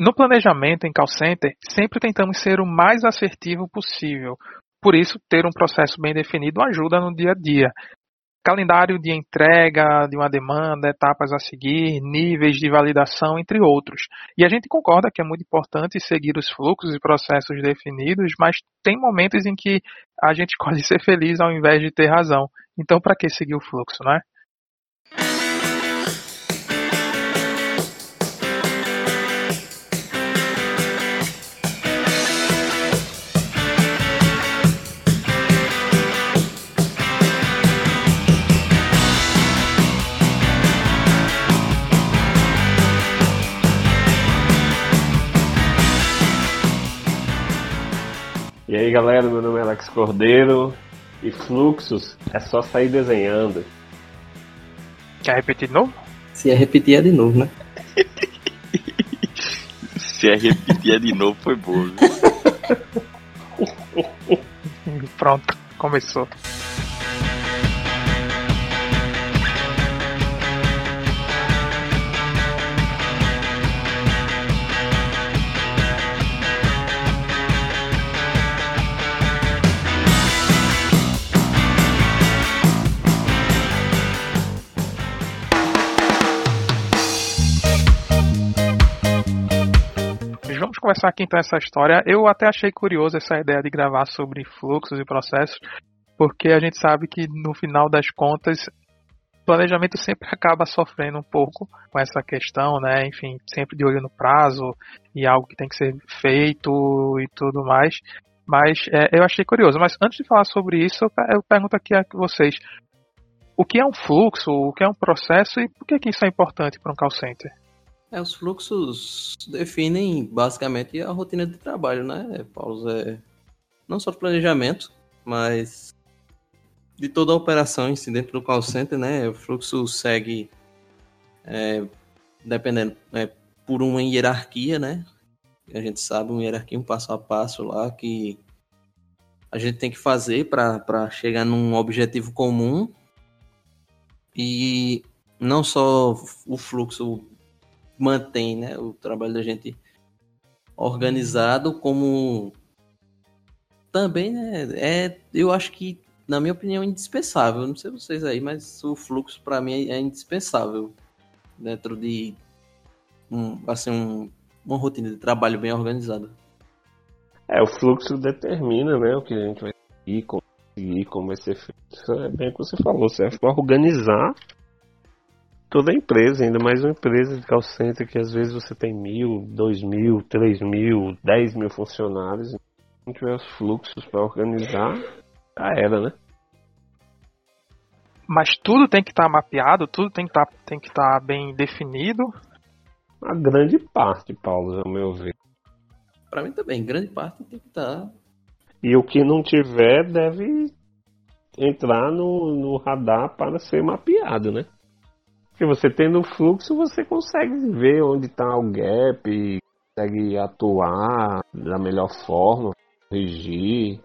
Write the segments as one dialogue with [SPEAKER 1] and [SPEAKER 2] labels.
[SPEAKER 1] No planejamento em call center, sempre tentamos ser o mais assertivo possível. Por isso, ter um processo bem definido ajuda no dia a dia. Calendário de entrega de uma demanda, etapas a seguir, níveis de validação, entre outros. E a gente concorda que é muito importante seguir os fluxos e processos definidos, mas tem momentos em que a gente escolhe ser feliz ao invés de ter razão. Então, para que seguir o fluxo, não
[SPEAKER 2] E aí galera, meu nome é Alex Cordeiro e fluxos é só sair desenhando.
[SPEAKER 1] Quer repetir de novo?
[SPEAKER 3] Se é repetir é de novo, né?
[SPEAKER 4] Se é repetir é de novo foi bom.
[SPEAKER 1] Pronto, começou. Começar aqui então essa história. Eu até achei curioso essa ideia de gravar sobre fluxos e processos, porque a gente sabe que no final das contas planejamento sempre acaba sofrendo um pouco com essa questão, né? Enfim, sempre de olho no prazo e algo que tem que ser feito e tudo mais. Mas é, eu achei curioso. Mas antes de falar sobre isso, eu pergunto aqui a vocês: o que é um fluxo, o que é um processo e por que, que isso é importante para um call center?
[SPEAKER 3] É, os fluxos definem basicamente a rotina de trabalho, né, Paulo? É, não só do planejamento, mas de toda a operação em si dentro do call center, né? O fluxo segue é, dependendo é, por uma hierarquia, né? A gente sabe uma hierarquia, um passo a passo lá que a gente tem que fazer para chegar num objetivo comum e não só o fluxo mantém né, o trabalho da gente organizado como também né, é eu acho que na minha opinião indispensável. Não sei vocês aí mas o fluxo para mim é indispensável dentro de um, assim um, uma rotina de trabalho bem organizada.
[SPEAKER 2] É o fluxo determina né o que a gente vai seguir como, como vai ser feito. Isso é bem o que você falou serve para organizar toda a empresa, ainda mais uma empresa de call center que às vezes você tem mil, dois mil, três mil, dez mil funcionários. Se não tiver os fluxos para organizar, já era, né?
[SPEAKER 1] Mas tudo tem que estar tá mapeado, tudo tem que tá, estar tá bem definido.
[SPEAKER 2] A grande parte, Paulo, ao meu ver.
[SPEAKER 3] Para mim também, grande parte tem que estar. Tá.
[SPEAKER 2] E o que não tiver deve entrar no, no radar para ser mapeado, né? Porque você tendo fluxo, você consegue ver onde está o gap, consegue atuar da melhor forma, corrigir.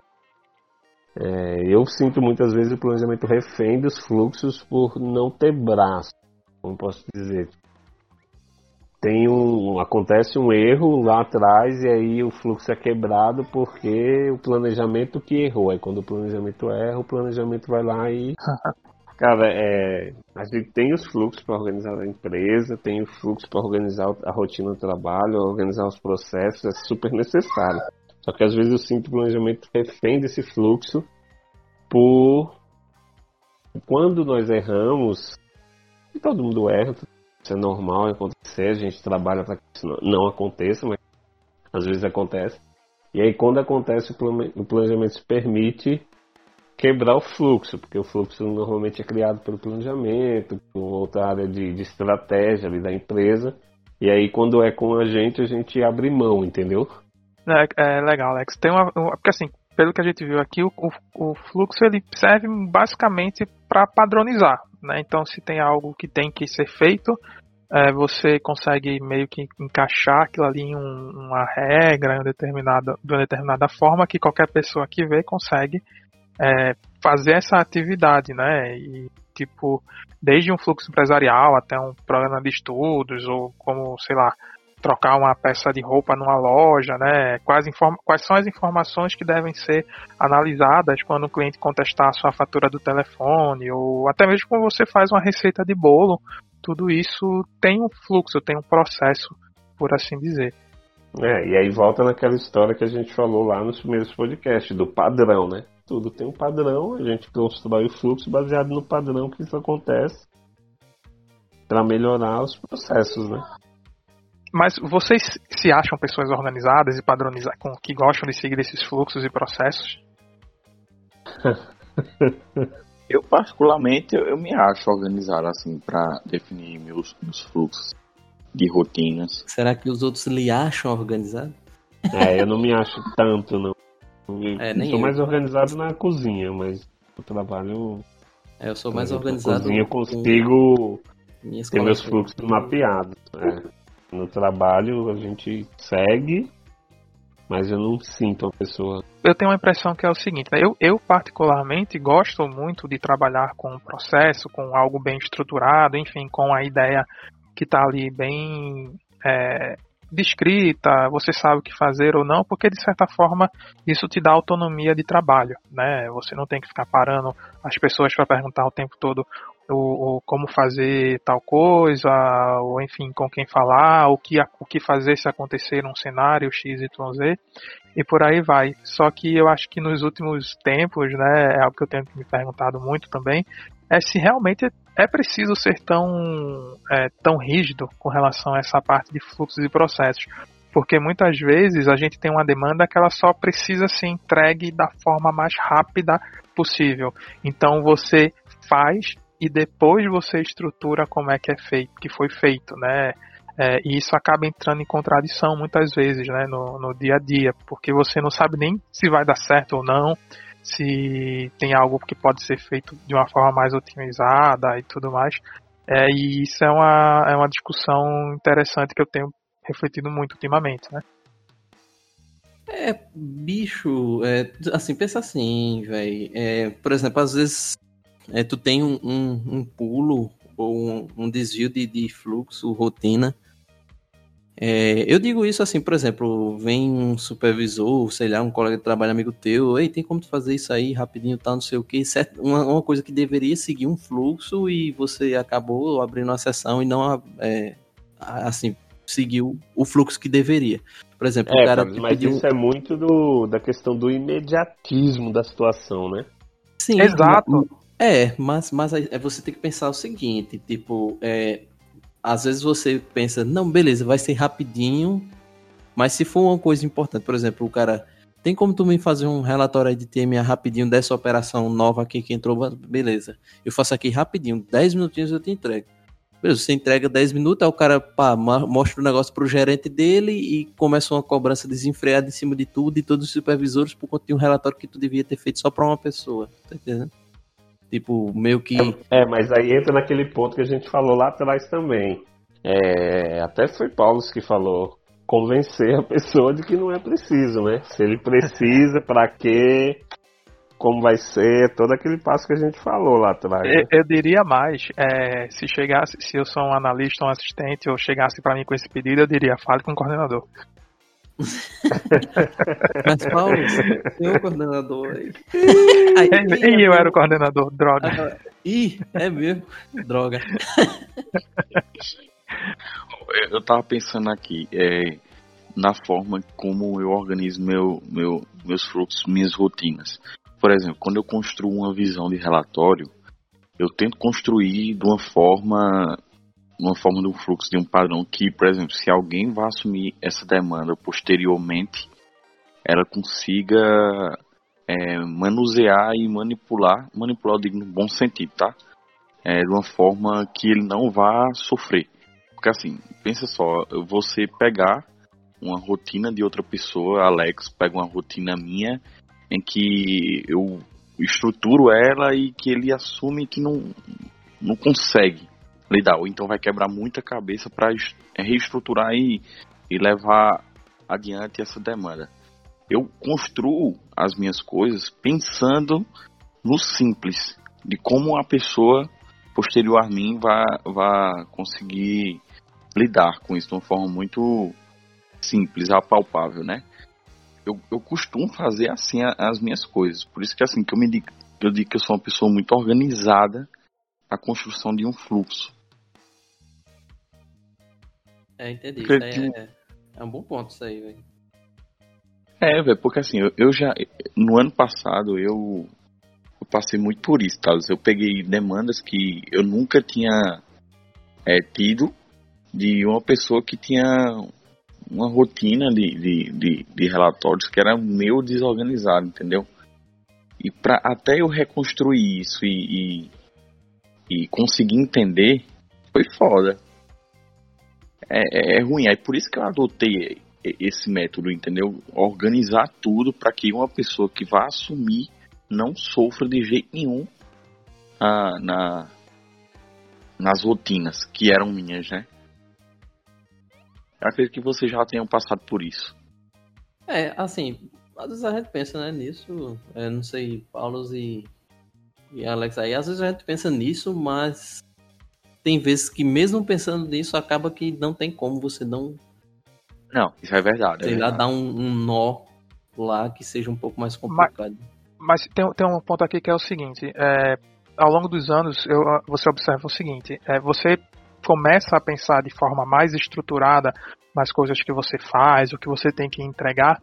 [SPEAKER 2] É, eu sinto muitas vezes o planejamento refém dos fluxos por não ter braço, como posso dizer. Tem um, acontece um erro lá atrás e aí o fluxo é quebrado porque o planejamento que errou. Aí quando o planejamento erra, o planejamento vai lá e Cara, é, a gente tem os fluxos para organizar a empresa, tem o fluxo para organizar a rotina do trabalho, organizar os processos, é super necessário. Só que às vezes eu sinto o planejamento refém desse fluxo por quando nós erramos, e todo mundo erra, isso é normal acontecer, a gente trabalha para que isso não aconteça, mas às vezes acontece. E aí quando acontece o planejamento se permite quebrar o fluxo, porque o fluxo normalmente é criado pelo planejamento, por outra área de, de estratégia ali da empresa. E aí quando é com a gente, a gente abre mão, entendeu?
[SPEAKER 1] É, é legal, Alex. Tem uma, porque assim, pelo que a gente viu aqui, o, o, o fluxo ele serve basicamente para padronizar, né? Então, se tem algo que tem que ser feito, é, você consegue meio que encaixar aquilo ali em um, uma regra, em uma determinada, de uma determinada forma que qualquer pessoa que vê consegue é, fazer essa atividade, né? E, tipo, desde um fluxo empresarial até um programa de estudos, ou como, sei lá, trocar uma peça de roupa numa loja, né? Quais, quais são as informações que devem ser analisadas quando o cliente contestar a sua fatura do telefone, ou até mesmo quando você faz uma receita de bolo, tudo isso tem um fluxo, tem um processo, por assim dizer.
[SPEAKER 2] É, e aí volta naquela história que a gente falou lá nos primeiros podcasts, do padrão, né? Tudo tem um padrão, a gente constrói o fluxo baseado no padrão que isso acontece para melhorar os processos, né?
[SPEAKER 1] Mas vocês se acham pessoas organizadas e padronizadas, que gostam de seguir esses fluxos e processos?
[SPEAKER 4] eu particularmente eu, eu, me acho organizado assim para definir meus, meus fluxos de rotinas.
[SPEAKER 3] Será que os outros lhe acham organizado?
[SPEAKER 2] É, eu não me acho tanto não.
[SPEAKER 3] Eu é, nem
[SPEAKER 2] sou
[SPEAKER 3] eu.
[SPEAKER 2] mais organizado na cozinha, mas no trabalho.
[SPEAKER 3] É, eu sou mais organizado.
[SPEAKER 2] Na cozinha eu consigo ter meus fluxos mapeados. É. No trabalho a gente segue, mas eu não sinto a pessoa.
[SPEAKER 1] Eu tenho uma impressão que é o seguinte, né? eu, eu particularmente gosto muito de trabalhar com um processo, com algo bem estruturado, enfim, com a ideia que está ali bem é, descrita, você sabe o que fazer ou não, porque de certa forma isso te dá autonomia de trabalho, né? Você não tem que ficar parando as pessoas para perguntar o tempo todo o, o, como fazer tal coisa, ou enfim, com quem falar, o que, o que fazer se acontecer num cenário X, Y, Z, e por aí vai. Só que eu acho que nos últimos tempos, né, é algo que eu tenho me perguntado muito também, é se realmente é preciso ser tão, é, tão rígido com relação a essa parte de fluxos e processos. Porque muitas vezes a gente tem uma demanda que ela só precisa ser entregue da forma mais rápida possível. Então você faz e depois você estrutura como é que é feito, que foi feito, né? É, e isso acaba entrando em contradição muitas vezes, né, no, no dia a dia, porque você não sabe nem se vai dar certo ou não, se tem algo que pode ser feito de uma forma mais otimizada e tudo mais. É, e isso é uma, é uma discussão interessante que eu tenho refletido muito ultimamente, né?
[SPEAKER 3] É, bicho, é, assim, pensa assim, velho. É, por exemplo, às vezes é, tu tem um, um, um pulo ou um, um desvio de, de, fluxo, rotina. É, eu digo isso assim, por exemplo, vem um supervisor, sei lá, um colega de trabalho amigo teu, ei, tem como tu fazer isso aí rapidinho, tá, não sei o que, certo? Uma, uma, coisa que deveria seguir um fluxo e você acabou abrindo a sessão e não, é, assim, seguiu o fluxo que deveria. Por exemplo,
[SPEAKER 2] é,
[SPEAKER 3] o cara.
[SPEAKER 2] Mas pediu... isso é muito do, da questão do imediatismo da situação, né?
[SPEAKER 1] Sim, exato.
[SPEAKER 3] É, mas, mas é você tem que pensar o seguinte, tipo, é, às vezes você pensa, não, beleza, vai ser rapidinho, mas se for uma coisa importante, por exemplo, o cara, tem como tu me fazer um relatório aí de TMA rapidinho dessa operação nova aqui que entrou, beleza, eu faço aqui rapidinho, 10 minutinhos eu te entrego. Beleza, você entrega 10 minutos, aí o cara pá, mostra o negócio pro gerente dele e começa uma cobrança desenfreada em cima de tudo e todos os supervisores por conta de um relatório que tu devia ter feito só para uma pessoa, tá entendendo? Tipo, meio que.
[SPEAKER 2] É, mas aí entra naquele ponto que a gente falou lá atrás também. É, até foi Paulo que falou. Convencer a pessoa de que não é preciso, né? Se ele precisa, para quê? Como vai ser? Todo aquele passo que a gente falou lá atrás.
[SPEAKER 1] Né? Eu, eu, diria mais. É, se chegasse, se eu sou um analista, um assistente, ou chegasse para mim com esse pedido, eu diria, fale com o coordenador.
[SPEAKER 3] Mas, Paulo, tem um coordenador aí.
[SPEAKER 1] aí e eu era o coordenador, droga. Ah,
[SPEAKER 3] ih, é mesmo? Droga.
[SPEAKER 4] Eu tava pensando aqui, é, na forma como eu organizo meu, meu, meus fluxos, minhas rotinas. Por exemplo, quando eu construo uma visão de relatório, eu tento construir de uma forma uma forma de um fluxo de um padrão que, por exemplo, se alguém vai assumir essa demanda posteriormente, ela consiga é, manusear e manipular, manipular eu digo no bom sentido, tá? É, de uma forma que ele não vá sofrer. Porque assim, pensa só, você pegar uma rotina de outra pessoa, Alex pega uma rotina minha, em que eu estruturo ela e que ele assume que não, não consegue lidar, ou então vai quebrar muita cabeça para reestruturar e, e levar adiante essa demanda. Eu construo as minhas coisas pensando no simples, de como a pessoa posterior a mim vai, vai conseguir lidar com isso de uma forma muito simples, apalpável, né? Eu, eu costumo fazer assim as minhas coisas. Por isso que assim que eu me digo, eu digo que eu sou uma pessoa muito organizada a construção de um fluxo.
[SPEAKER 3] É, entendi. Isso é, é um bom ponto isso aí, velho.
[SPEAKER 4] É, velho, porque assim, eu, eu, já. No ano passado eu, eu passei muito por isso, tá? Eu peguei demandas que eu nunca tinha é, tido de uma pessoa que tinha uma rotina de, de, de, de relatórios que era meio desorganizado, entendeu? E para até eu reconstruir isso e, e, e, conseguir entender, foi foda. É, é, é ruim, é por isso que eu adotei esse método, entendeu? Organizar tudo para que uma pessoa que vá assumir não sofra de jeito nenhum ah, na, nas rotinas que eram minhas, né? Eu acredito que vocês já tenham passado por isso.
[SPEAKER 3] É, assim, às vezes a gente pensa né, nisso, é, não sei, Paulo e, e Alex aí, às vezes a gente pensa nisso, mas tem vezes que mesmo pensando nisso, acaba que não tem como você não.
[SPEAKER 4] Não, isso é verdade.
[SPEAKER 3] Sei
[SPEAKER 4] é
[SPEAKER 3] lá, dar um, um, nó lá que seja um pouco mais complicado.
[SPEAKER 1] Mas, mas tem, tem um ponto aqui que é o seguinte: é, ao longo dos anos, eu, você observa o seguinte: é, você começa a pensar de forma mais estruturada nas coisas que você faz, o que você tem que entregar,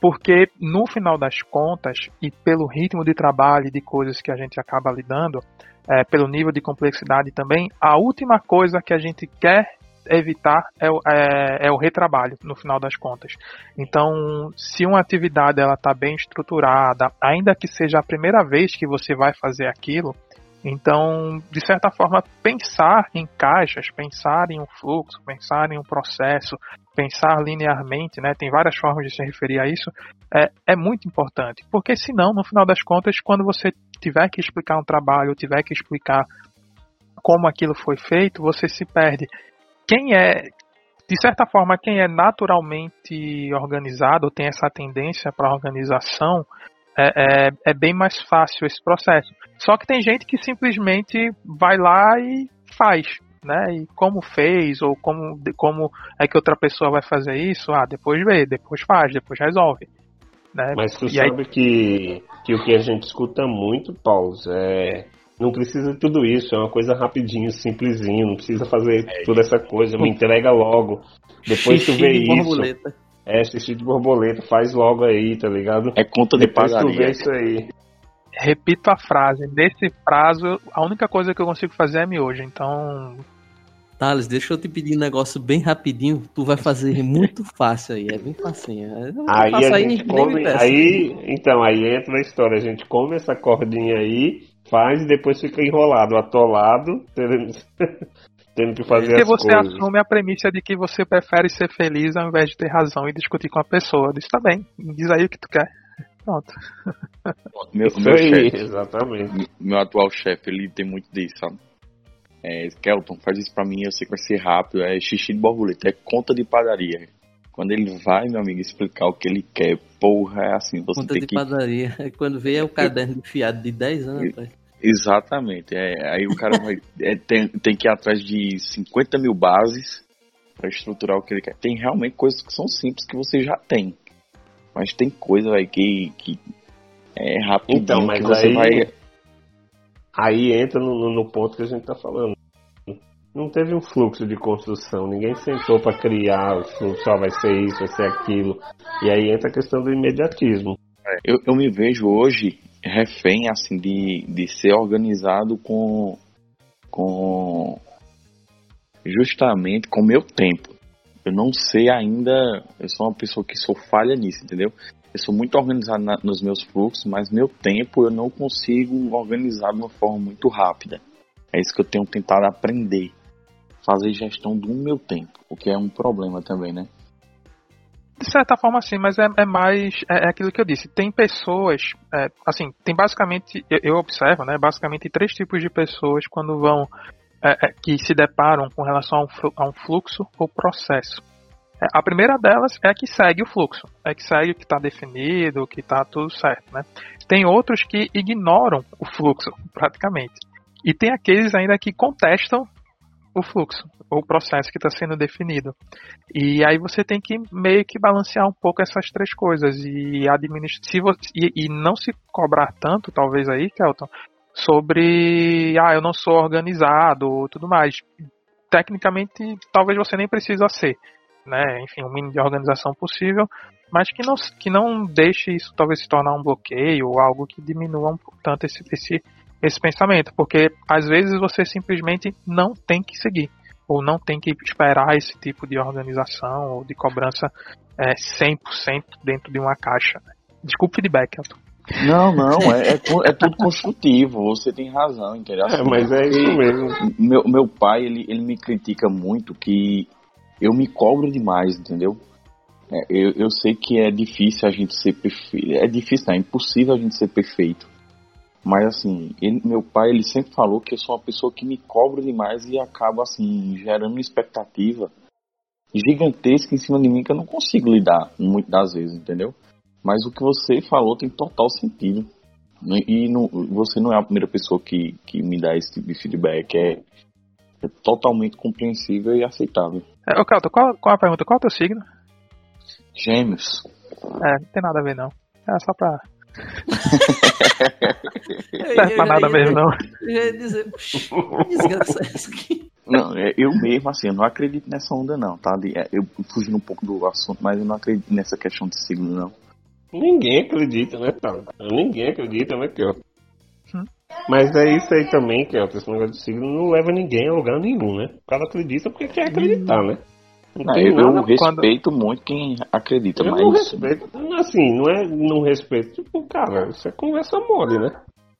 [SPEAKER 1] porque no final das contas e pelo ritmo de trabalho e de coisas que a gente acaba lidando, é, pelo nível de complexidade também, a última coisa que a gente quer evitar é, é, é, o retrabalho no final das contas. Então, se uma atividade ela está bem estruturada, ainda que seja a primeira vez que você vai fazer aquilo, então, de certa forma, pensar em caixas, pensar em um fluxo, pensar em um processo, pensar linearmente, né, tem várias formas de se referir a isso, é, é muito importante. Porque senão, no final das contas, quando você tiver que explicar um trabalho, tiver que explicar como aquilo foi feito, você se perde. Quem é, de certa forma, quem é naturalmente organizado, tem essa tendência para organização, é, é, é, bem mais fácil esse processo. Só que tem gente que simplesmente vai lá e faz, né? E como fez, ou como, como é que outra pessoa vai fazer isso, ah, depois vê, depois faz, depois resolve. Né?
[SPEAKER 2] Mas tu e sabe aí... que, que o que a gente escuta muito, Paulo, é. Não precisa de tudo isso, é uma coisa rapidinho, simplesinho, não precisa fazer é, toda essa coisa, me entrega logo. Depois tu vê isso. Borboleta. É, xixi de borboleta, faz logo aí, tá ligado?
[SPEAKER 4] É conta de
[SPEAKER 2] Depois
[SPEAKER 4] padaria.
[SPEAKER 2] tu vê isso aí.
[SPEAKER 1] Repito a frase, nesse prazo, a única coisa que eu consigo fazer é miojo, então...
[SPEAKER 3] Thales, deixa eu te pedir um negócio bem rapidinho, tu vai fazer muito fácil aí, é bem facinho.
[SPEAKER 2] Aí a gente aí, come, aí, então, aí entra a história, a gente come essa cordinha aí, faz e depois fica enrolado, atolado, tendo que fazer Porque
[SPEAKER 1] as
[SPEAKER 2] você
[SPEAKER 1] coisas. assume a premissa de que você prefere ser feliz ao invés de ter razão e discutir com a pessoa. Diz, tá bem, diz aí o que tu quer. Pronto.
[SPEAKER 4] Meu, meu aí, chefe, exatamente. Meu atual chefe, ele tem muito disso, sabe? É, Kelton, faz isso pra mim, eu sei que vai ser rápido. É xixi de borboleta, é conta de padaria. Quando ele vai, meu amigo, explicar o que ele quer, porra, é assim, você
[SPEAKER 3] conta
[SPEAKER 4] tem
[SPEAKER 3] de
[SPEAKER 4] que...
[SPEAKER 3] padaria. Quando vê é o caderno enfiado de 10 anos, pai.
[SPEAKER 4] Exatamente. É, aí o cara vai, é, tem, tem que ir atrás de 50 mil bases para estruturar o que ele quer. Tem realmente coisas que são simples que você já tem. Mas tem coisa aí que, que é rápido
[SPEAKER 2] então, mas
[SPEAKER 4] que você
[SPEAKER 2] aí,
[SPEAKER 4] vai.
[SPEAKER 2] Aí entra no, no ponto que a gente está falando. Não teve um fluxo de construção, ninguém sentou para criar o fluxo, só vai ser isso, vai ser aquilo. E aí entra a questão do imediatismo.
[SPEAKER 4] Eu, eu me vejo hoje refém assim de, de ser organizado com com justamente com o meu tempo. Eu não sei ainda, eu sou uma pessoa que sou falha nisso, entendeu? Eu sou muito organizado na, nos meus fluxos, mas meu tempo eu não consigo organizar de uma forma muito rápida. É isso que eu tenho tentado aprender, fazer gestão do meu tempo, o que é um problema também, né?
[SPEAKER 1] De certa forma, sim, mas é, é mais. É, é, aquilo que eu disse. Tem pessoas. É, assim, tem basicamente. Eu, eu, observo, né? Basicamente três tipos de pessoas quando vão. É, é, que se deparam com relação a um, fluxo ou processo. É, a primeira delas é que segue o fluxo. É que segue o que está definido, que está tudo certo, né? Tem outros que ignoram o fluxo, praticamente. E tem aqueles ainda que contestam o fluxo, ou o processo que está sendo definido. E aí você tem que meio que balancear um pouco essas três coisas e administrar e, e não se cobrar tanto, talvez aí, Kelton, sobre ah, eu não sou organizado tudo mais. Tecnicamente, talvez você nem precisa ser, né? Enfim, o mínimo de organização possível, mas que não, que não deixe isso talvez se tornar um bloqueio ou algo que diminua um tanto esse, esse, esse pensamento, porque às vezes você simplesmente não tem que seguir ou não tem que esperar esse tipo de organização ou de cobrança é, 100% dentro de uma caixa. Desculpe o feedback.
[SPEAKER 4] Não, não, é, é, é, tudo construtivo, você tem razão, entendeu?
[SPEAKER 2] Assim, é, mas é isso mesmo.
[SPEAKER 4] Meu, meu pai, ele, ele me critica muito que eu me cobro demais, entendeu? É, eu, eu sei que é difícil a gente ser perfeito. É difícil, não, é impossível a gente ser perfeito. Mas assim, ele, meu pai ele sempre falou que eu sou uma pessoa que me cobro demais e acaba assim gerando uma expectativa gigantesca em cima de mim que eu não consigo lidar muitas das vezes, entendeu? Mas o que você falou tem total sentido. E não, você não é a primeira pessoa que, que me dá esse tipo de feedback. É, é totalmente compreensível e aceitável.
[SPEAKER 1] É, ô, Calto, qual, qual a pergunta? Qual é o teu signo?
[SPEAKER 4] Gêmeos.
[SPEAKER 1] É, não tem nada a ver não. É só pra. não serve pra nada mesmo, não.
[SPEAKER 3] Eu ia dizer, desgraça é essa aqui.
[SPEAKER 4] Não, é, eu mesmo, assim, eu não acredito nessa onda, não, tá? É, eu fugindo um pouco do assunto, mas eu não acredito nessa questão de signo, não.
[SPEAKER 2] Ninguém acredita, né, cara? Ninguém acredita, né, Kelton? Hum. Mas é isso aí também, Kelton. Esse negócio de signo não leva ninguém a lugar nenhum, né? O cara acredita porque quer acreditar, né?
[SPEAKER 4] Não, eu, eu respeito quando... muito quem acredita,
[SPEAKER 2] eu
[SPEAKER 4] mas.
[SPEAKER 2] Não respeito, assim, não é não respeito. Tipo, cara, isso é conversa mole, né?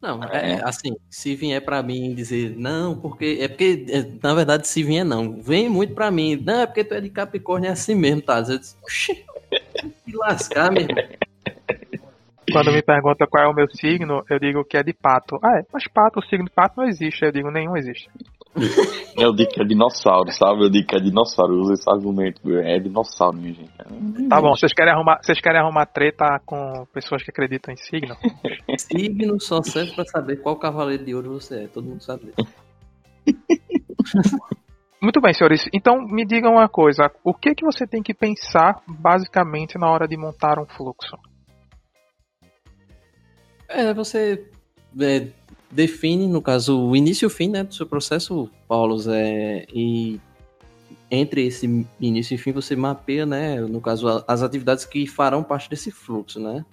[SPEAKER 3] Não, é, é assim, se vier para mim dizer não, porque é porque é, na verdade se vier não, vem muito para mim, não, é porque tu é de Capricórnio é assim mesmo, tá? Eu disse, Oxi, que lascar, meu irmão.
[SPEAKER 1] Quando me pergunta qual é o meu signo, eu digo que é de pato. Ah, é, mas pato, o signo de pato não existe. Eu digo, nenhum existe.
[SPEAKER 4] Eu digo que é dinossauro, sabe? Eu digo que é dinossauro. Eu uso esse argumento. É dinossauro, minha gente.
[SPEAKER 1] Tá bom, vocês querem arrumar, vocês querem arrumar treta com pessoas que acreditam em signo?
[SPEAKER 3] signo só serve pra saber qual cavaleiro de ouro você é. Todo mundo sabe
[SPEAKER 1] Muito bem, senhores. Então me digam uma coisa. O que, que você tem que pensar basicamente na hora de montar um fluxo?
[SPEAKER 3] É, você é, define, no caso, o início e o fim né, do seu processo, Paulo, é, e entre esse início e fim você mapeia, né, no caso, as atividades que farão parte desse fluxo, né?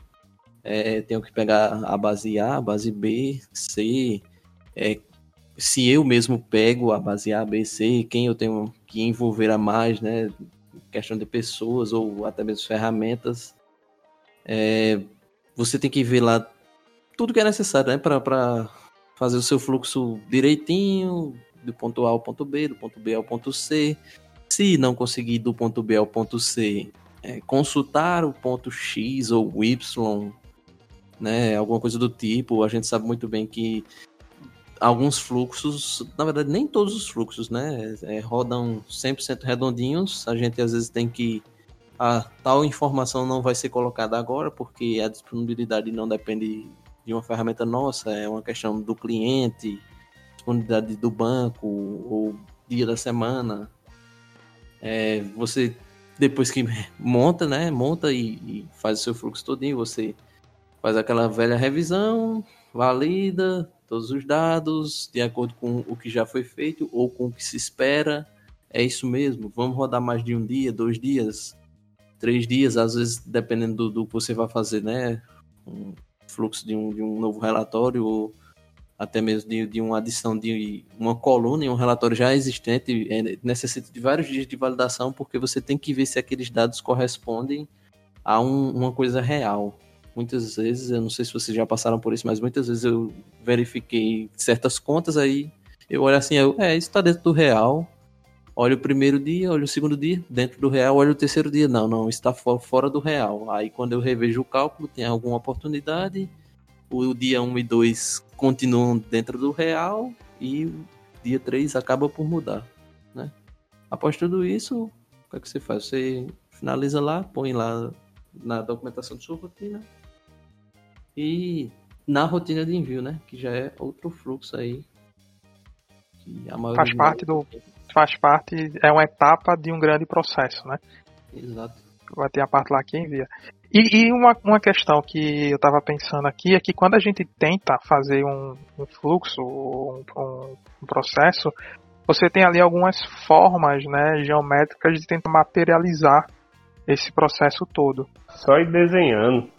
[SPEAKER 3] É, tenho que pegar a base A, a base B, C, é, se eu mesmo pego a base A, B, C, quem eu tenho que envolver a mais, né? Questão de pessoas ou até mesmo ferramentas. É, você tem que ver lá tudo que é necessário, né? Para fazer o seu fluxo direitinho, do ponto A ao ponto B, do ponto B ao ponto C. Se não conseguir do ponto B ao ponto C, é, consultar o ponto X ou Y, né? Alguma coisa do tipo. A gente sabe muito bem que alguns fluxos, na verdade, nem todos os fluxos, né? É, rodam 100% redondinhos. A gente às vezes tem que a tal informação não vai ser colocada agora porque a disponibilidade não depende de uma ferramenta nossa, é uma questão do cliente, disponibilidade do banco, ou dia da semana. É, você, depois que monta, né, monta e, e faz o seu fluxo todinho, você faz aquela velha revisão, valida todos os dados de acordo com o que já foi feito ou com o que se espera. É isso mesmo, vamos rodar mais de um dia, dois dias, três dias, às vezes dependendo do, do que você vai fazer, né? Fluxo de um, de um novo relatório ou até mesmo de, de uma adição de uma coluna em um relatório já existente, é, necessita de vários dias de validação, porque você tem que ver se aqueles dados correspondem a um, uma coisa real. Muitas vezes, eu não sei se vocês já passaram por isso, mas muitas vezes eu verifiquei certas contas aí, eu olho assim, eu, é, isso está dentro do real, olha o primeiro dia, olha o segundo dia, dentro do real, olha o terceiro dia, não, não, está fora do real. Aí quando eu revejo o cálculo, tem alguma oportunidade, o dia 1 e 2 continuam dentro do real e o dia 3 acaba por mudar, né? Após tudo isso, o que é que você faz? Você finaliza lá, põe lá na documentação de sua rotina e na rotina de envio, né? Que já é outro fluxo aí.
[SPEAKER 1] Faz parte do faz parte, é uma etapa de um grande processo, né?
[SPEAKER 3] Exato.
[SPEAKER 1] Vai ter a parte lá que envia. E, e uma, uma questão que eu estava pensando aqui é que quando a gente tenta fazer um, um fluxo, um, um, um processo, você tem ali algumas formas né, geométricas de tentar materializar esse processo todo.
[SPEAKER 2] Só ir desenhando.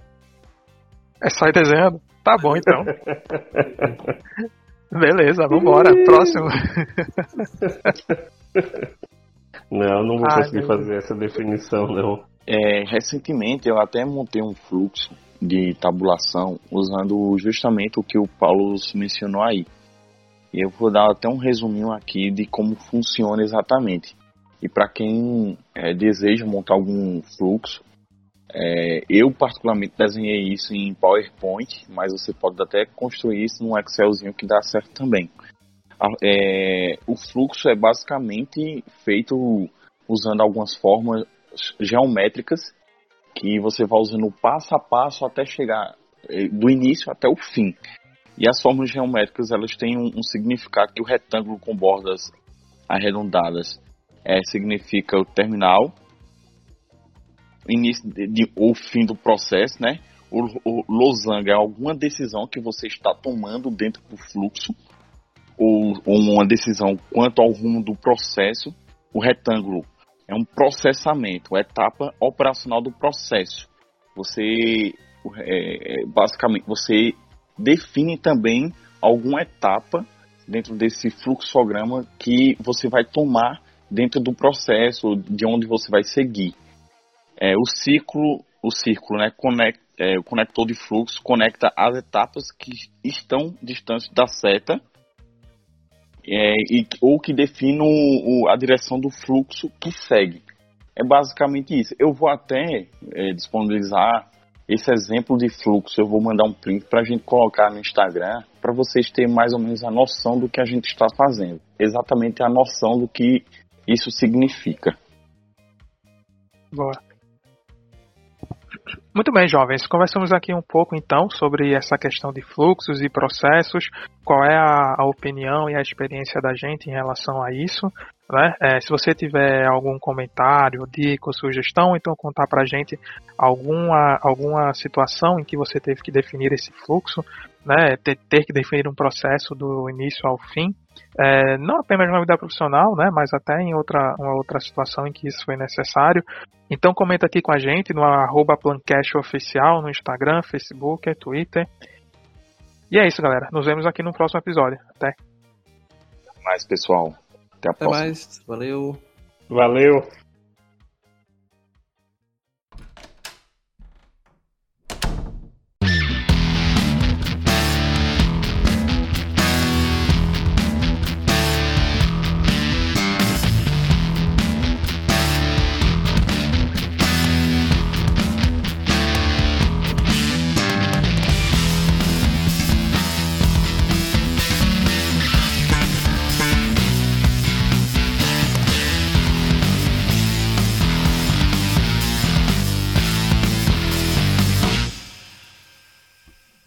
[SPEAKER 1] É só ir desenhando? Tá bom então. Beleza, vambora. Próximo.
[SPEAKER 2] Não, não vou Ai, conseguir fazer essa definição, não.
[SPEAKER 4] É, recentemente eu até montei um fluxo de tabulação usando justamente o que o Paulo mencionou aí. E eu vou dar até um resuminho aqui de como funciona exatamente. E para quem é, deseja montar algum fluxo, é, eu particularmente desenhei isso em PowerPoint, mas você pode até construir isso num Excelzinho que dá certo também. É, o fluxo é basicamente feito usando algumas formas geométricas que você vai usando passo a passo até chegar é, do início até o fim. E as formas geométricas elas têm um, um significado que o retângulo com bordas arredondadas é, significa o terminal, início de, de, ou fim do processo, né? O, o losango é alguma decisão que você está tomando dentro do fluxo ou, ou uma decisão quanto ao rumo do processo. O retângulo é um processamento, etapa operacional do processo. Você é, é basicamente você define também alguma etapa dentro desse fluxograma que você vai tomar dentro do processo de onde você vai seguir. É, o ciclo, o círculo, né, é, o conector de fluxo conecta as etapas que estão distantes da seta é, e, ou que define o, a direção do fluxo que segue. É basicamente isso. Eu vou até é, disponibilizar esse exemplo de fluxo, eu vou mandar um print para a gente colocar no Instagram, para vocês terem mais ou menos a noção do que a gente está fazendo. Exatamente a noção do que isso significa.
[SPEAKER 1] Boa. Muito bem, jovens. Conversamos aqui um pouco então sobre essa questão de fluxos e processos, qual é a, a opinião e a experiência da gente em relação a isso. Né? É, se você tiver algum comentário, dica ou sugestão, então contar para a gente alguma, alguma situação em que você teve que definir esse fluxo, né? ter, ter que definir um processo do início ao fim é, não apenas na vida profissional, né, mas até em outra, uma outra situação em que isso foi necessário. Então comenta aqui com a gente no arroba Oficial, no Instagram, Facebook, Twitter. E é isso, galera. Nos vemos aqui no próximo episódio. Até.
[SPEAKER 4] Até mais, pessoal. Até a
[SPEAKER 3] Até
[SPEAKER 4] próxima.
[SPEAKER 3] mais. Valeu.
[SPEAKER 2] Valeu.